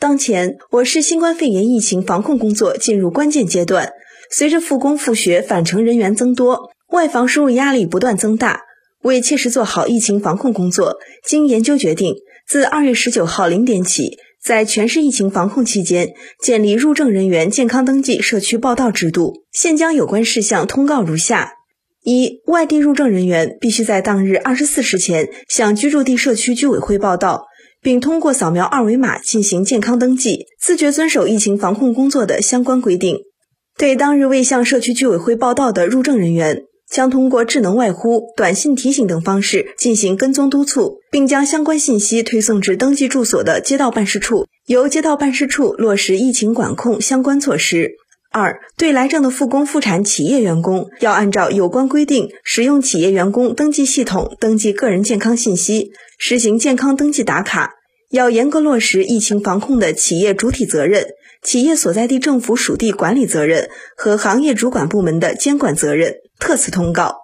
当前，我市新冠肺炎疫情防控工作进入关键阶段。随着复工复学返程人员增多，外防输入压力不断增大。为切实做好疫情防控工作，经研究决定，自二月十九号零点起，在全市疫情防控期间，建立入证人员健康登记社区报到制度。现将有关事项通告如下：一、外地入证人员必须在当日二十四时前向居住地社区居委会报到。并通过扫描二维码进行健康登记，自觉遵守疫情防控工作的相关规定。对当日未向社区居委会报到的入证人员，将通过智能外呼、短信提醒等方式进行跟踪督促，并将相关信息推送至登记住所的街道办事处，由街道办事处落实疫情管控相关措施。二、对来证的复工复产企业员工，要按照有关规定，使用企业员工登记系统登记个人健康信息，实行健康登记打卡。要严格落实疫情防控的企业主体责任、企业所在地政府属地管理责任和行业主管部门的监管责任。特此通告。